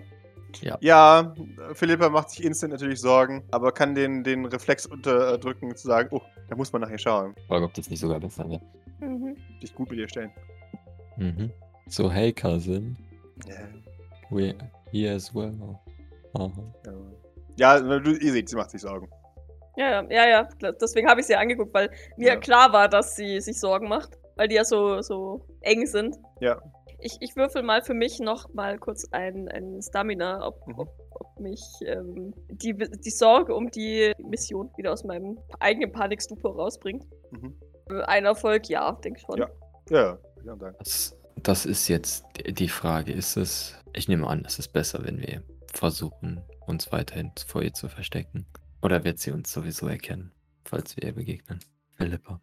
Ja, Philippa macht sich instant natürlich Sorgen, aber kann den, den Reflex unterdrücken zu sagen, oh, da muss man nachher schauen. Frage, ob das nicht sogar besser wäre. Mhm. Dich gut mit ihr stellen. Mhm. So, hey Cousin, Ja. we're here as well. Aha. Ja, du, ihr seht, sie macht sich Sorgen. Ja, ja, ja. Deswegen habe ich sie angeguckt, weil mir Ja. klar war, dass sie sich Sorgen macht. Weil die ja so, so eng sind. Ja. Ich, ich würfel mal für mich noch mal kurz ein, ein Stamina, ob, Mhm. ob, ob mich ähm, die, die Sorge um die Mission wieder aus meinem eigenen Panikstupor rausbringt. Mhm. Ein Erfolg, ja, denke schon. Ja. Ja, ja, sagen. Das, das ist jetzt die- die Frage. Ist es, ich nehme an, es ist besser, wenn wir versuchen, uns weiterhin vor ihr zu verstecken. Oder wird sie uns sowieso erkennen, falls wir ihr begegnen? Philippa.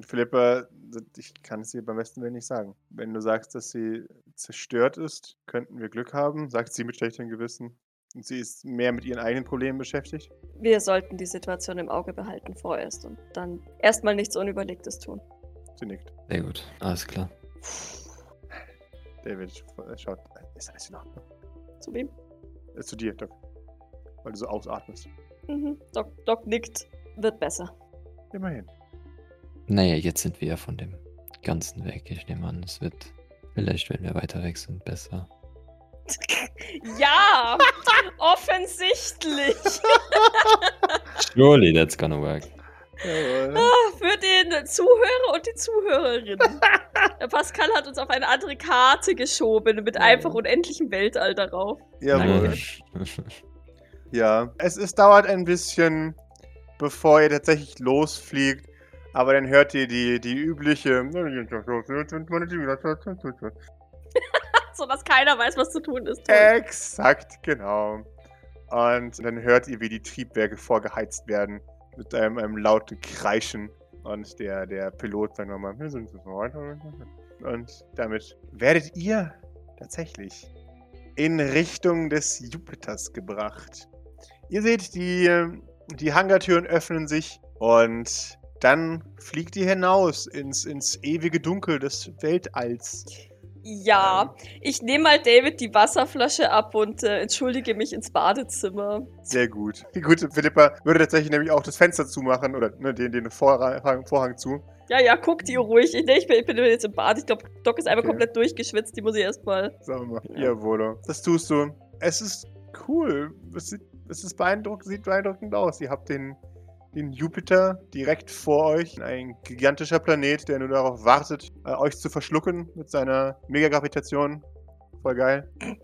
Philippa, ich kann es dir beim besten Willen nicht sagen. Wenn du sagst, dass sie zerstört ist, könnten wir Glück haben, sagt sie mit schlechtem Gewissen. Und sie ist mehr mit ihren eigenen Problemen beschäftigt. Wir sollten die Situation im Auge behalten vorerst und dann erstmal nichts Unüberlegtes tun. Sie nickt. Sehr gut, alles klar. David äh, schaut. Ist alles in Ordnung? Zu wem? Äh, zu dir, Doc. Weil du so ausatmest. Mhm. Doc, Doc nickt. Wird besser. Immerhin. Naja, jetzt sind wir ja von dem ganzen weg. Ich nehme an, es wird vielleicht, wenn wir weiter weg sind, besser. Ja, offensichtlich. Surely that's gonna work. Jawohl. Ah, Für den Zuhörer und die Zuhörerin. Der Pascal hat uns auf eine andere Karte geschoben mit einfach unendlichem Weltall darauf. Jawohl. Ja. Es, es dauert ein bisschen, bevor ihr tatsächlich losfliegt. Aber dann hört ihr die, die übliche. So dass keiner weiß, was zu tun ist. Exakt, genau. Und dann hört ihr, wie die Triebwerke vorgeheizt werden. Mit einem, einem lauten Kreischen. Und der, der Pilot sagt nochmal, wir sind so weiter. Und damit werdet ihr tatsächlich in Richtung des Jupiters gebracht. Ihr seht, die, die Hangartüren öffnen sich und dann fliegt ihr hinaus ins, ins ewige Dunkel des Weltalls. Ja, ich nehme mal David die Wasserflasche ab und äh, entschuldige mich ins Badezimmer. Sehr gut. Die gute Philippa würde tatsächlich nämlich auch das Fenster zumachen oder ne, den, den Vorhang, Vorhang zu. Ja, ja, guckt ihr ruhig. Ich, nee, ich, bin, ich bin jetzt im Bad. Ich glaube, Doc ist einfach Okay. komplett durchgeschwitzt. Die muss ich erstmal. Sagen wir mal. Ja. Jawohl. Das tust du. Es ist cool. Es, sieht, es ist beeindruckend, sieht beeindruckend aus. Ihr habt den, den Jupiter direkt vor euch. Ein gigantischer Planet, der nur darauf wartet, äh, euch zu verschlucken mit seiner Megagravitation. Voll geil.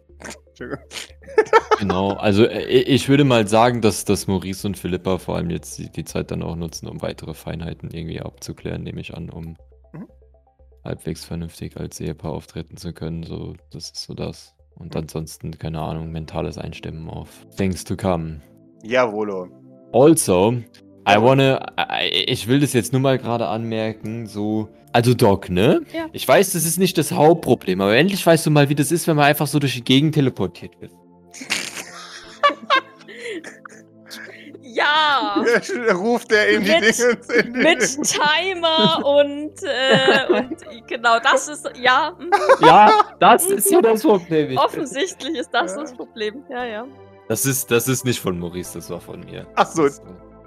Entschuldigung. Genau, also äh, ich würde mal sagen, dass, dass Maurice und Philippa vor allem jetzt die, die Zeit dann auch nutzen, um weitere Feinheiten irgendwie abzuklären, nehme ich an, um Mhm. halbwegs vernünftig als Ehepaar auftreten zu können. So, das ist so das. Und Mhm. ansonsten, keine Ahnung, mentales Einstimmen auf Things to come. Jawolo. Also, I wanna, I- ich will das jetzt nur mal gerade anmerken, so, also Doc, ne? Ja. Ich weiß, das ist nicht das Hauptproblem, aber endlich weißt du mal, wie das ist, wenn man einfach so durch die Gegend teleportiert wird. Ja! Ruft er in die Mit- Dingens. In die Mit Timer und, äh, und genau, das ist, ja, mhm. Ja, das ist ja das Problem. Ich- offensichtlich ist das Ja. das Problem. Ja, ja. Das ist, das ist nicht von Maurice, das war von mir. Ach so.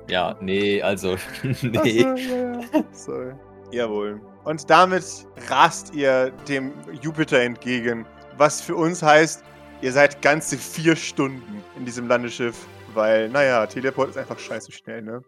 Ja, nee, also, Ach nee. so, ja, ja. Sorry. Jawohl. Und damit rast ihr dem Jupiter entgegen, was für uns heißt, ihr seid ganze vier Stunden in diesem Landeschiff, weil, naja, Teleport ist einfach scheiße schnell, ne?